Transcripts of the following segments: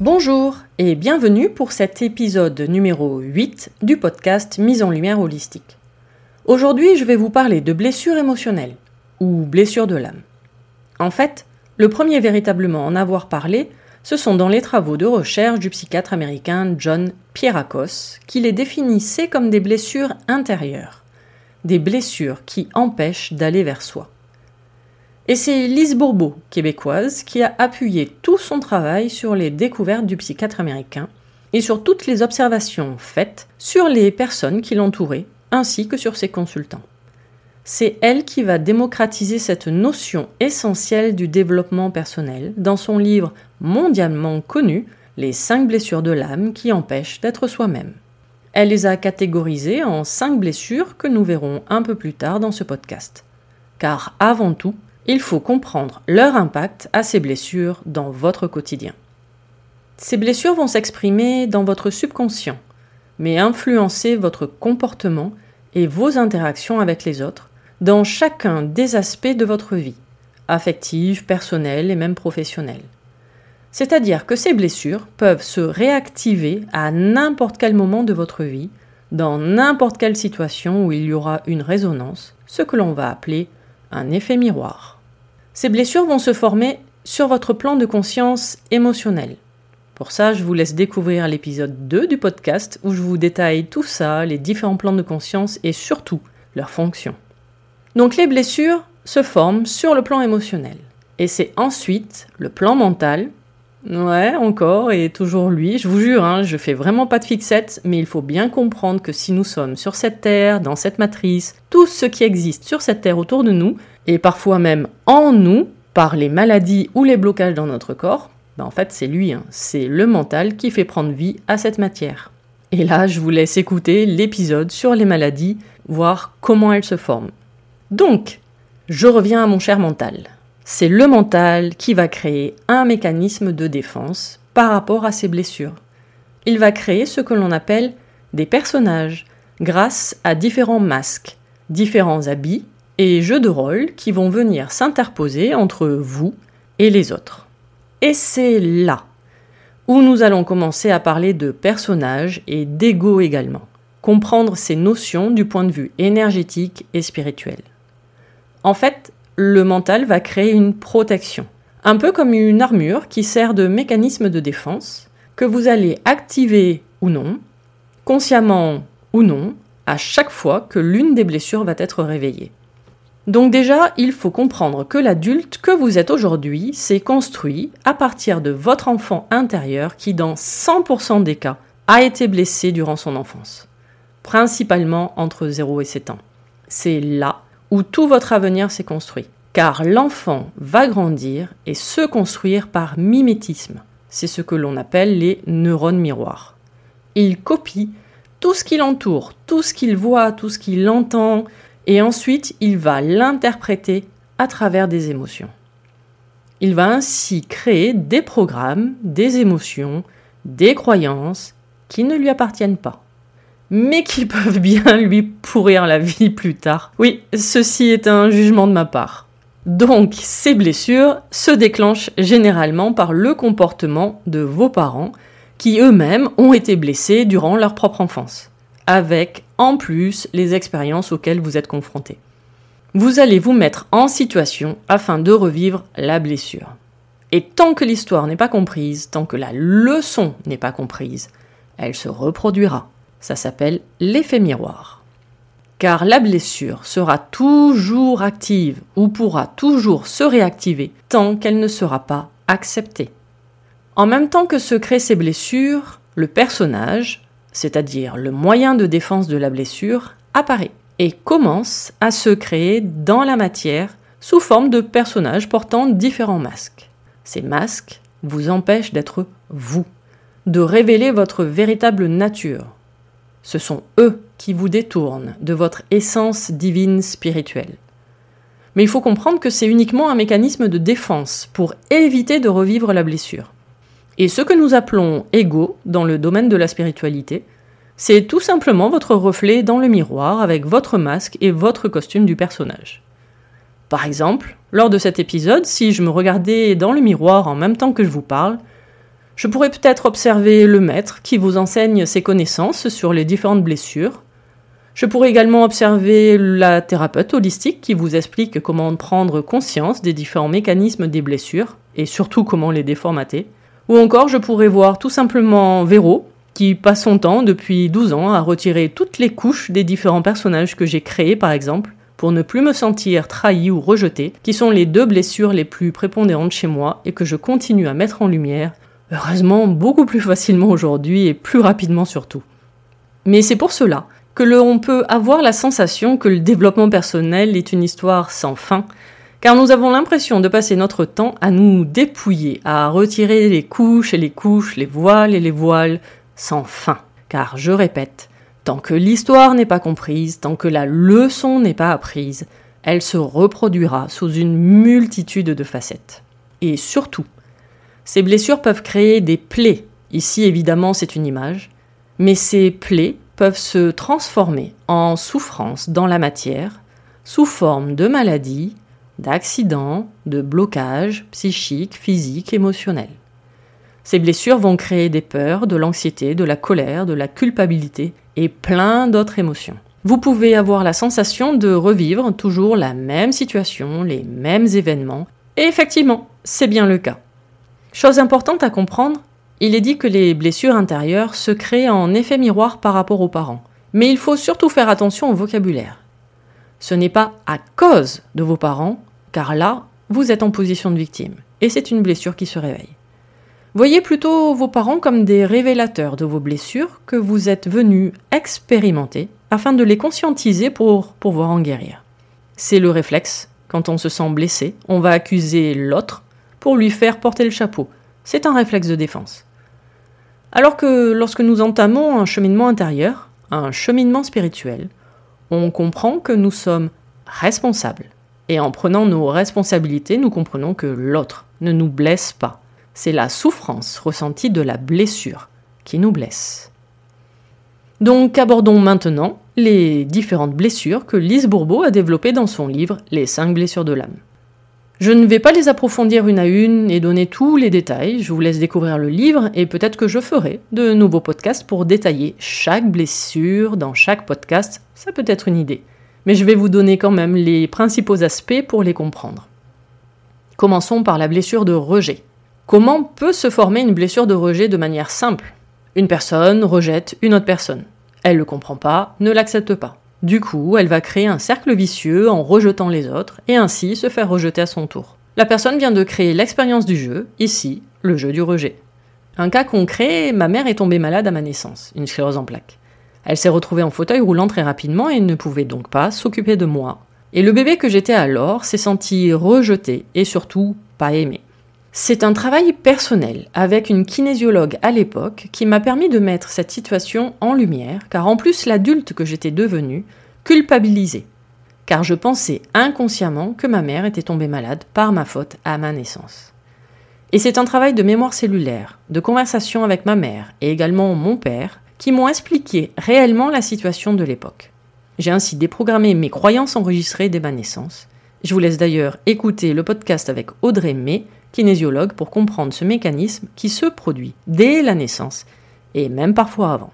Bonjour et bienvenue pour cet épisode numéro 8 du podcast Mise en lumière holistique. Aujourd'hui, je vais vous parler de blessures émotionnelles ou blessures de l'âme. En fait, le premier véritablement en avoir parlé, ce sont dans les travaux de recherche du psychiatre américain John Pierakos, qui les définissait comme des blessures intérieures, des blessures qui empêchent d'aller vers soi. Et c'est Lise Bourbeau, québécoise, qui a appuyé tout son travail sur les découvertes du psychiatre américain et sur toutes les observations faites sur les personnes qui l'entouraient, ainsi que sur ses consultants. C'est elle qui va démocratiser cette notion essentielle du développement personnel dans son livre mondialement connu Les cinq blessures de l'âme qui empêchent d'être soi-même. Elle les a catégorisées en cinq blessures que nous verrons un peu plus tard dans ce podcast. Car avant tout, il faut comprendre leur impact à ces blessures dans votre quotidien. Ces blessures vont s'exprimer dans votre subconscient, mais influencer votre comportement et vos interactions avec les autres dans chacun des aspects de votre vie, affective, personnelle et même professionnelle. C'est-à-dire que ces blessures peuvent se réactiver à n'importe quel moment de votre vie, dans n'importe quelle situation où il y aura une résonance, ce que l'on va appeler un effet miroir. Ces blessures vont se former sur votre plan de conscience émotionnel. Pour ça, je vous laisse découvrir l'épisode 2 du podcast où je vous détaille tout ça, les différents plans de conscience et surtout leurs fonctions. Donc les blessures se forment sur le plan émotionnel. Et c'est ensuite le plan mental. Ouais, encore et toujours lui. Je vous jure, hein, je fais vraiment pas de fixette, mais il faut bien comprendre que si nous sommes sur cette terre, dans cette matrice, tout ce qui existe sur cette terre autour de nous, et parfois même en nous, par les maladies ou les blocages dans notre corps, ben en fait c'est lui, hein. c'est le mental qui fait prendre vie à cette matière. Et là, je vous laisse écouter l'épisode sur les maladies, voir comment elles se forment. Donc, je reviens à mon cher mental. C'est le mental qui va créer un mécanisme de défense par rapport à ses blessures. Il va créer ce que l'on appelle des personnages grâce à différents masques, différents habits et jeux de rôle qui vont venir s'interposer entre vous et les autres. Et c'est là où nous allons commencer à parler de personnages et d'ego également, comprendre ces notions du point de vue énergétique et spirituel. En fait, le mental va créer une protection, un peu comme une armure qui sert de mécanisme de défense, que vous allez activer ou non, consciemment ou non, à chaque fois que l'une des blessures va être réveillée. Donc déjà, il faut comprendre que l'adulte que vous êtes aujourd'hui s'est construit à partir de votre enfant intérieur qui, dans 100% des cas, a été blessé durant son enfance, principalement entre 0 et 7 ans. C'est là où tout votre avenir s'est construit, car l'enfant va grandir et se construire par mimétisme. C'est ce que l'on appelle les neurones miroirs. Il copie tout ce qui l'entoure, tout ce qu'il voit, tout ce qu'il entend, et ensuite il va l'interpréter à travers des émotions. Il va ainsi créer des programmes, des émotions, des croyances qui ne lui appartiennent pas, mais qui peuvent bien lui pourrir la vie plus tard. Oui, ceci est un jugement de ma part. Donc, ces blessures se déclenchent généralement par le comportement de vos parents qui eux-mêmes ont été blessés durant leur propre enfance, avec en plus les expériences auxquelles vous êtes confrontés. Vous allez vous mettre en situation afin de revivre la blessure. Et tant que l'histoire n'est pas comprise, tant que la leçon n'est pas comprise, elle se reproduira. Ça s'appelle l'effet miroir. Car la blessure sera toujours active ou pourra toujours se réactiver tant qu'elle ne sera pas acceptée. En même temps que se créent ces blessures, le personnage, c'est-à-dire le moyen de défense de la blessure, apparaît et commence à se créer dans la matière sous forme de personnages portant différents masques. Ces masques vous empêchent d'être vous, de révéler votre véritable nature. Ce sont eux qui vous détournent de votre essence divine spirituelle. Mais il faut comprendre que c'est uniquement un mécanisme de défense pour éviter de revivre la blessure. Et ce que nous appelons ego dans le domaine de la spiritualité, c'est tout simplement votre reflet dans le miroir avec votre masque et votre costume du personnage. Par exemple, lors de cet épisode, si je me regardais dans le miroir en même temps que je vous parle, je pourrais peut-être observer le maître qui vous enseigne ses connaissances sur les différentes blessures. Je pourrais également observer la thérapeute holistique qui vous explique comment prendre conscience des différents mécanismes des blessures et surtout comment les déformater. Ou encore, je pourrais voir tout simplement Véro, qui passe son temps depuis 12 ans à retirer toutes les couches des différents personnages que j'ai créés, par exemple, pour ne plus me sentir trahi ou rejeté, qui sont les deux blessures les plus prépondérantes chez moi et que je continue à mettre en lumière, heureusement beaucoup plus facilement aujourd'hui et plus rapidement surtout. Mais c'est pour cela que l'on peut avoir la sensation que le développement personnel est une histoire sans fin, car nous avons l'impression de passer notre temps à nous dépouiller, à retirer les couches et les couches, les voiles et les voiles, sans fin. Car je répète, tant que l'histoire n'est pas comprise, tant que la leçon n'est pas apprise, elle se reproduira sous une multitude de facettes. Et surtout, ces blessures peuvent créer des plaies. Ici, évidemment, c'est une image. Mais ces plaies peuvent se transformer en souffrance dans la matière, sous forme de maladies, d'accidents, de blocages psychiques, physiques, émotionnels. Ces blessures vont créer des peurs, de l'anxiété, de la colère, de la culpabilité et plein d'autres émotions. Vous pouvez avoir la sensation de revivre toujours la même situation, les mêmes événements, et effectivement, c'est bien le cas. Chose importante à comprendre, il est dit que les blessures intérieures se créent en effet miroir par rapport aux parents. Mais il faut surtout faire attention au vocabulaire. Ce n'est pas à cause de vos parents car là, vous êtes en position de victime, et c'est une blessure qui se réveille. Voyez plutôt vos parents comme des révélateurs de vos blessures que vous êtes venus expérimenter afin de les conscientiser pour pouvoir en guérir. C'est le réflexe. Quand on se sent blessé, on va accuser l'autre pour lui faire porter le chapeau. C'est un réflexe de défense. Alors que lorsque nous entamons un cheminement intérieur, un cheminement spirituel, on comprend que nous sommes responsables et en prenant nos responsabilités, nous comprenons que l'autre ne nous blesse pas. C'est la souffrance ressentie de la blessure qui nous blesse. Donc abordons maintenant les différentes blessures que Lise Bourbeau a développées dans son livre Les 5 blessures de l'âme. Je ne vais pas les approfondir une à une et donner tous les détails, je vous laisse découvrir le livre et peut-être que je ferai de nouveaux podcasts pour détailler chaque blessure dans chaque podcast, ça peut être une idée mais je vais vous donner quand même les principaux aspects pour les comprendre. Commençons par la blessure de rejet. Comment peut se former une blessure de rejet de manière simple? Une personne rejette une autre personne. Elle ne le comprend pas, ne l'accepte pas. Du coup, elle va créer un cercle vicieux en rejetant les autres et ainsi se faire rejeter à son tour. La personne vient de créer l'expérience du jeu, ici, le jeu du rejet. Un cas concret, ma mère est tombée malade à ma naissance, une sclérose en plaques. Elle s'est retrouvée en fauteuil roulant très rapidement et ne pouvait donc pas s'occuper de moi. Et le bébé que j'étais alors s'est senti rejeté et surtout pas aimé. C'est un travail personnel avec une kinésiologue à l'époque qui m'a permis de mettre cette situation en lumière, car en plus l'adulte que j'étais devenu culpabilisait, car je pensais inconsciemment que ma mère était tombée malade par ma faute à ma naissance. Et c'est un travail de mémoire cellulaire, de conversation avec ma mère et également mon père, qui m'ont expliqué réellement la situation de l'époque. J'ai ainsi déprogrammé mes croyances enregistrées dès ma naissance. Je vous laisse d'ailleurs écouter le podcast avec Audrey May, kinésiologue, pour comprendre ce mécanisme qui se produit dès la naissance et même parfois avant.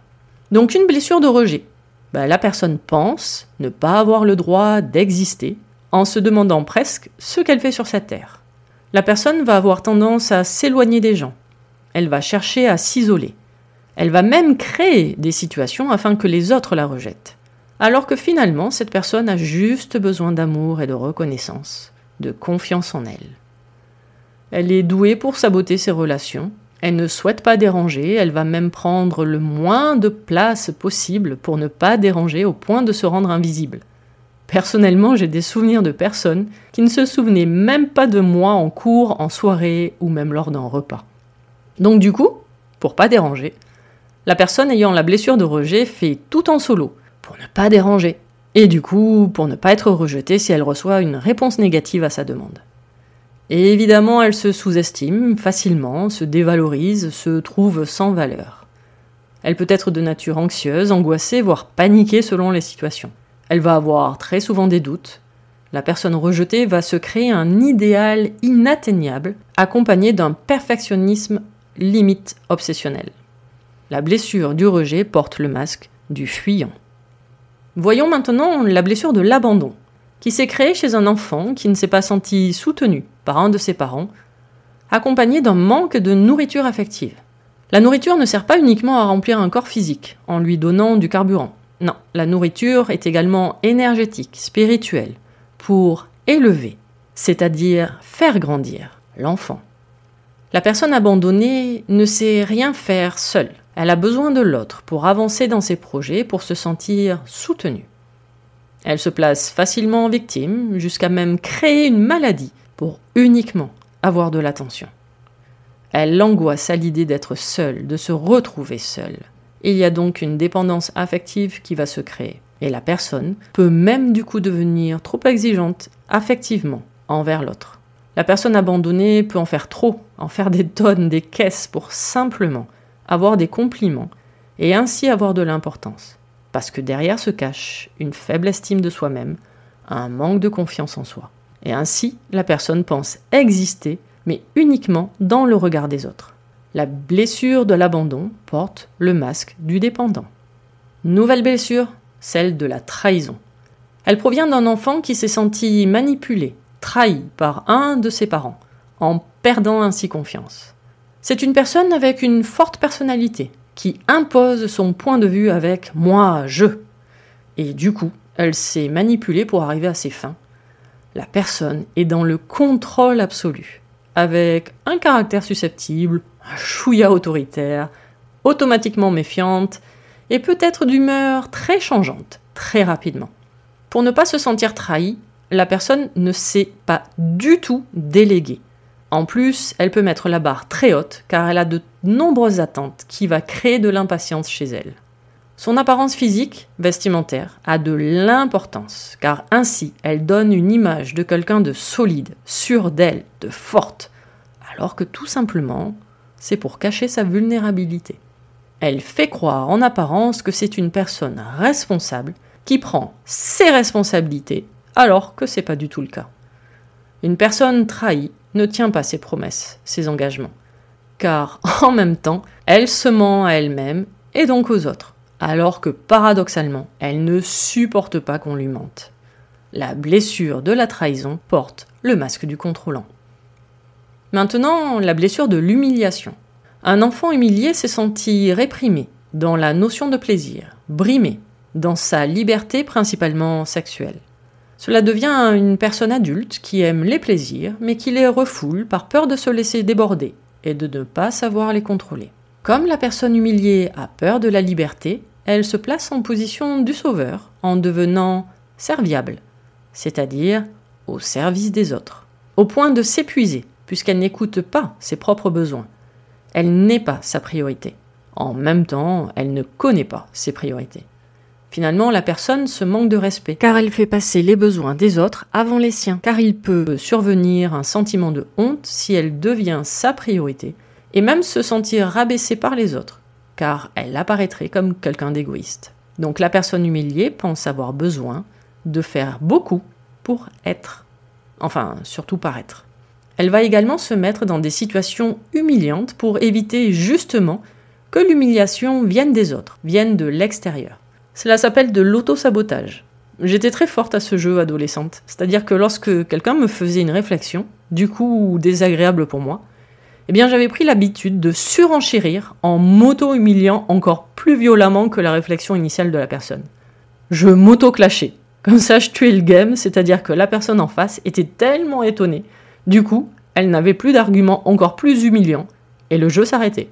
Donc une blessure de rejet. Ben, la personne pense ne pas avoir le droit d'exister en se demandant presque ce qu'elle fait sur cette terre. La personne va avoir tendance à s'éloigner des gens. Elle va chercher à s'isoler. Elle va même créer des situations afin que les autres la rejettent. Alors que finalement, cette personne a juste besoin d'amour et de reconnaissance, de confiance en elle. Elle est douée pour saboter ses relations, elle ne souhaite pas déranger, elle va même prendre le moins de place possible pour ne pas déranger au point de se rendre invisible. Personnellement, j'ai des souvenirs de personnes qui ne se souvenaient même pas de moi en cours, en soirée ou même lors d'un repas. Donc du coup, pour pas déranger, la personne ayant la blessure de rejet fait tout en solo, pour ne pas déranger, et du coup pour ne pas être rejetée si elle reçoit une réponse négative à sa demande. Évidemment, elle se sous-estime facilement, se dévalorise, se trouve sans valeur. Elle peut être de nature anxieuse, angoissée, voire paniquée selon les situations. Elle va avoir très souvent des doutes. La personne rejetée va se créer un idéal inatteignable, accompagné d'un perfectionnisme limite obsessionnel. La blessure du rejet porte le masque du fuyant. Voyons maintenant la blessure de l'abandon, qui s'est créée chez un enfant qui ne s'est pas senti soutenu par un de ses parents, accompagné d'un manque de nourriture affective. La nourriture ne sert pas uniquement à remplir un corps physique, en lui donnant du carburant. Non, la nourriture est également énergétique, spirituelle, pour élever, c'est-à-dire faire grandir l'enfant. La personne abandonnée ne sait rien faire seule. Elle a besoin de l'autre pour avancer dans ses projets, pour se sentir soutenue. Elle se place facilement en victime, jusqu'à même créer une maladie pour uniquement avoir de l'attention. Elle l'angoisse à l'idée d'être seule, de se retrouver seule. Il y a donc une dépendance affective qui va se créer. Et la personne peut même du coup devenir trop exigeante affectivement envers l'autre. La personne abandonnée peut en faire trop, en faire des tonnes, des caisses pour simplement avoir des compliments et ainsi avoir de l'importance. Parce que derrière se cache une faible estime de soi-même, un manque de confiance en soi. Et ainsi, la personne pense exister, mais uniquement dans le regard des autres. La blessure de l'abandon porte le masque du dépendant. Nouvelle blessure, celle de la trahison. Elle provient d'un enfant qui s'est senti manipulé, trahi par un de ses parents, en perdant ainsi confiance. C'est une personne avec une forte personnalité, qui impose son point de vue avec moi, je. Et du coup, elle s'est manipulée pour arriver à ses fins. La personne est dans le contrôle absolu, avec un caractère susceptible, un chouïa autoritaire, automatiquement méfiante, et peut-être d'humeur très changeante, très rapidement. Pour ne pas se sentir trahi, la personne ne sait pas du tout déléguer. En plus, elle peut mettre la barre très haute car elle a de nombreuses attentes qui va créer de l'impatience chez elle. Son apparence physique, vestimentaire, a de l'importance car ainsi elle donne une image de quelqu'un de solide, sûr d'elle, de forte, alors que tout simplement, c'est pour cacher sa vulnérabilité. Elle fait croire en apparence que c'est une personne responsable qui prend ses responsabilités alors que c'est pas du tout le cas. Une personne trahie ne tient pas ses promesses, ses engagements. Car en même temps, elle se ment à elle-même et donc aux autres, alors que paradoxalement, elle ne supporte pas qu'on lui mente. La blessure de la trahison porte le masque du contrôlant. Maintenant, la blessure de l'humiliation. Un enfant humilié s'est senti réprimé dans la notion de plaisir, brimé dans sa liberté principalement sexuelle. Cela devient une personne adulte qui aime les plaisirs, mais qui les refoule par peur de se laisser déborder et de ne pas savoir les contrôler. Comme la personne humiliée a peur de la liberté, elle se place en position du sauveur en devenant serviable, c'est-à-dire au service des autres, au point de s'épuiser puisqu'elle n'écoute pas ses propres besoins. Elle n'est pas sa priorité. En même temps, elle ne connaît pas ses priorités. Finalement, la personne se manque de respect, car elle fait passer les besoins des autres avant les siens, car il peut survenir un sentiment de honte si elle devient sa priorité, et même se sentir rabaissée par les autres, car elle apparaîtrait comme quelqu'un d'égoïste. Donc la personne humiliée pense avoir besoin de faire beaucoup pour être, enfin surtout paraître. Elle va également se mettre dans des situations humiliantes pour éviter justement que l'humiliation vienne des autres, vienne de l'extérieur. Cela s'appelle de l'auto-sabotage. J'étais très forte à ce jeu adolescente, c'est-à-dire que lorsque quelqu'un me faisait une réflexion, du coup désagréable pour moi, eh bien j'avais pris l'habitude de surenchérir en m'auto-humiliant encore plus violemment que la réflexion initiale de la personne. Je m'auto-clashais. Comme ça, je tuais le game, c'est-à-dire que la personne en face était tellement étonnée. Du coup, elle n'avait plus d'arguments encore plus humiliants, et le jeu s'arrêtait.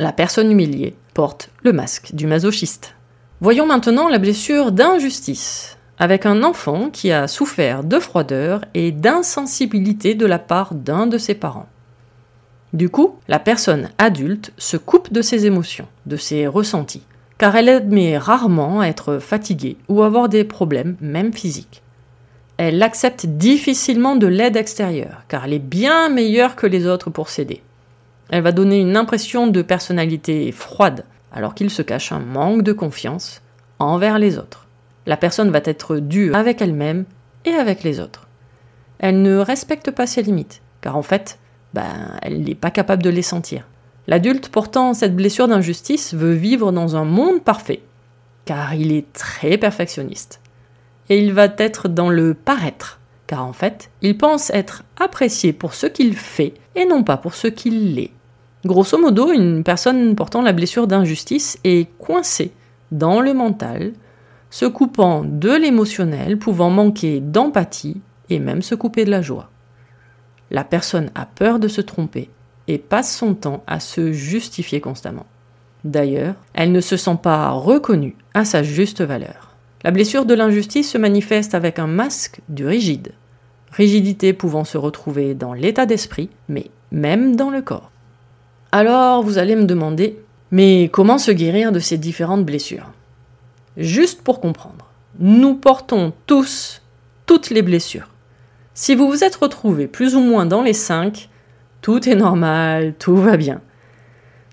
La personne humiliée porte le masque du masochiste. Voyons maintenant la blessure d'injustice, avec un enfant qui a souffert de froideur et d'insensibilité de la part d'un de ses parents. Du coup, la personne adulte se coupe de ses émotions, de ses ressentis, car elle admet rarement être fatiguée ou avoir des problèmes, même physiques. Elle accepte difficilement de l'aide extérieure, car elle est bien meilleure que les autres pour s'aider. Elle va donner une impression de personnalité froide, alors qu'il se cache un manque de confiance envers les autres. La personne va être dure avec elle-même et avec les autres. Elle ne respecte pas ses limites, car en fait, ben, elle n'est pas capable de les sentir. L'adulte portant cette blessure d'injustice veut vivre dans un monde parfait, car il est très perfectionniste. Et il va être dans le paraître, car en fait, il pense être apprécié pour ce qu'il fait et non pas pour ce qu'il est. Grosso modo, une personne portant la blessure d'injustice est coincée dans le mental, se coupant de l'émotionnel, pouvant manquer d'empathie et même se couper de la joie. La personne a peur de se tromper et passe son temps à se justifier constamment. D'ailleurs, elle ne se sent pas reconnue à sa juste valeur. La blessure de l'injustice se manifeste avec un masque du rigide, rigidité pouvant se retrouver dans l'état d'esprit, mais même dans le corps. Alors vous allez me demander, mais comment se guérir de ces différentes blessures? Juste pour comprendre, nous portons tous toutes les blessures. Si vous vous êtes retrouvé plus ou moins dans les cinq, tout est normal, tout va bien.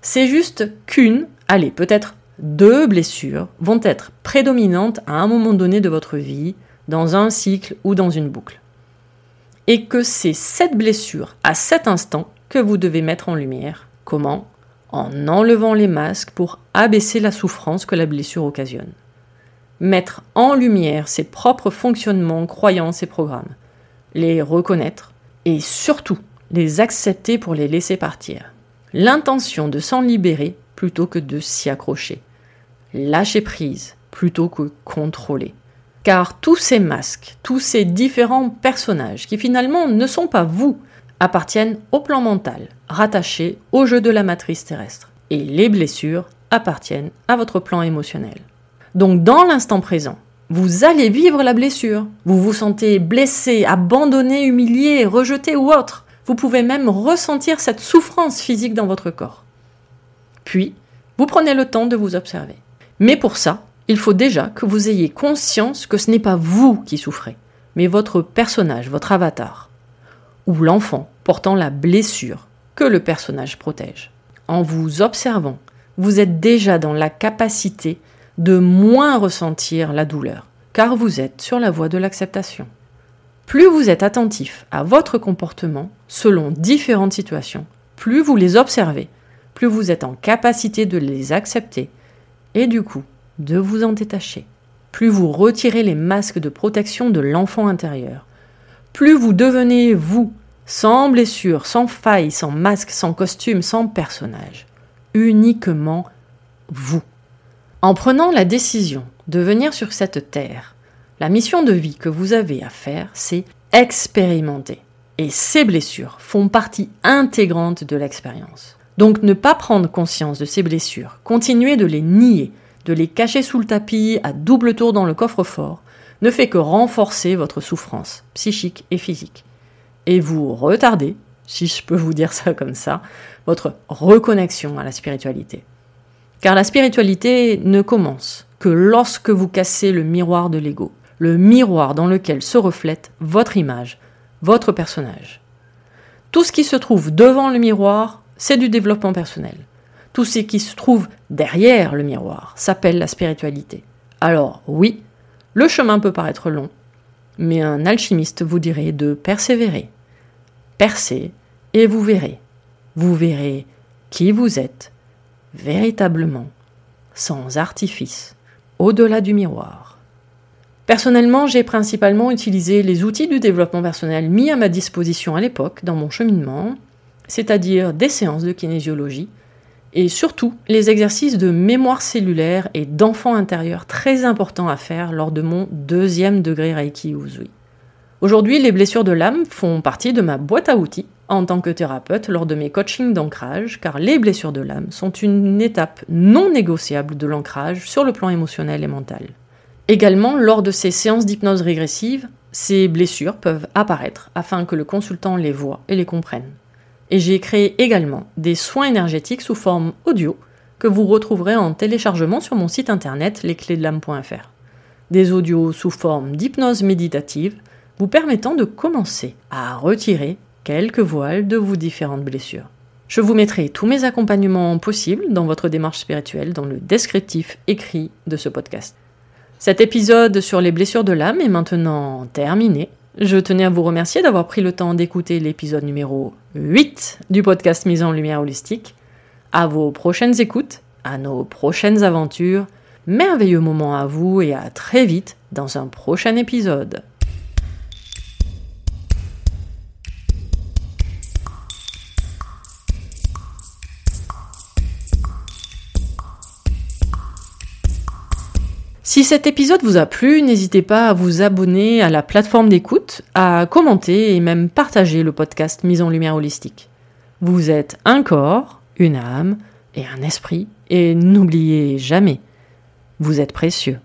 C'est juste qu'une, allez, peut-être deux blessures vont être prédominantes à un moment donné de votre vie, dans un cycle ou dans une boucle. Et que c'est cette blessure, à cet instant, que vous devez mettre en lumière Comment? En enlevant les masques pour abaisser la souffrance que la blessure occasionne. Mettre en lumière ses propres fonctionnements, croyances et programmes. Les reconnaître et surtout les accepter pour les laisser partir. L'intention de s'en libérer plutôt que de s'y accrocher. Lâcher prise plutôt que contrôler. Car tous ces masques, tous ces différents personnages qui finalement ne sont pas vous, appartiennent au plan mental, rattaché au jeu de la matrice terrestre. Et les blessures appartiennent à votre plan émotionnel. Donc dans l'instant présent, vous allez vivre la blessure. Vous vous sentez blessé, abandonné, humilié, rejeté ou autre. Vous pouvez même ressentir cette souffrance physique dans votre corps. Puis, vous prenez le temps de vous observer. Mais pour ça, il faut déjà que vous ayez conscience que ce n'est pas vous qui souffrez, mais votre personnage, votre avatar ou l'enfant portant la blessure que le personnage protège. En vous observant, vous êtes déjà dans la capacité de moins ressentir la douleur, car vous êtes sur la voie de l'acceptation. Plus vous êtes attentif à votre comportement selon différentes situations, plus vous les observez, plus vous êtes en capacité de les accepter et du coup de vous en détacher. Plus vous retirez les masques de protection de l'enfant intérieur, plus vous devenez vous, sans blessure, sans faille, sans masque, sans costume, sans personnage. Uniquement vous. En prenant la décision de venir sur cette terre, la mission de vie que vous avez à faire, c'est expérimenter. Et ces blessures font partie intégrante de l'expérience. Donc ne pas prendre conscience de ces blessures, continuer de les nier, de les cacher sous le tapis à double tour dans le coffre-fort, ne fait que renforcer votre souffrance psychique et physique. Et vous retardez, si je peux vous dire ça comme ça, votre reconnexion à la spiritualité. Car la spiritualité ne commence que lorsque vous cassez le miroir de l'ego, le miroir dans lequel se reflète votre image, votre personnage. Tout ce qui se trouve devant le miroir, c'est du développement personnel. Tout ce qui se trouve derrière le miroir s'appelle la spiritualité. Alors oui, le chemin peut paraître long, mais un alchimiste vous dirait de persévérer. Percez et vous verrez. Vous verrez qui vous êtes, véritablement, sans artifice, au-delà du miroir. Personnellement, j'ai principalement utilisé les outils du développement personnel mis à ma disposition à l'époque dans mon cheminement, c'est-à-dire des séances de kinésiologie, et surtout les exercices de mémoire cellulaire et d'enfant intérieur très importants à faire lors de mon deuxième degré Reiki Uzui. Aujourd'hui, les blessures de l'âme font partie de ma boîte à outils en tant que thérapeute lors de mes coachings d'ancrage, car les blessures de l'âme sont une étape non négociable de l'ancrage sur le plan émotionnel et mental. Également, lors de ces séances d'hypnose régressive, ces blessures peuvent apparaître afin que le consultant les voit et les comprenne et j'ai créé également des soins énergétiques sous forme audio que vous retrouverez en téléchargement sur mon site internet lesclésdelame.fr. Des audios sous forme d'hypnose méditative vous permettant de commencer à retirer quelques voiles de vos différentes blessures. Je vous mettrai tous mes accompagnements possibles dans votre démarche spirituelle dans le descriptif écrit de ce podcast. Cet épisode sur les blessures de l'âme est maintenant terminé. Je tenais à vous remercier d'avoir pris le temps d'écouter l'épisode numéro 8 du podcast Mise en Lumière Holistique. À vos prochaines écoutes, à nos prochaines aventures, merveilleux moment à vous et à très vite dans un prochain épisode. Si cet épisode vous a plu, n'hésitez pas à vous abonner à la plateforme d'écoute, à commenter et même partager le podcast Mise en Lumière Holistique. Vous êtes un corps, une âme et un esprit, et n'oubliez jamais, vous êtes précieux.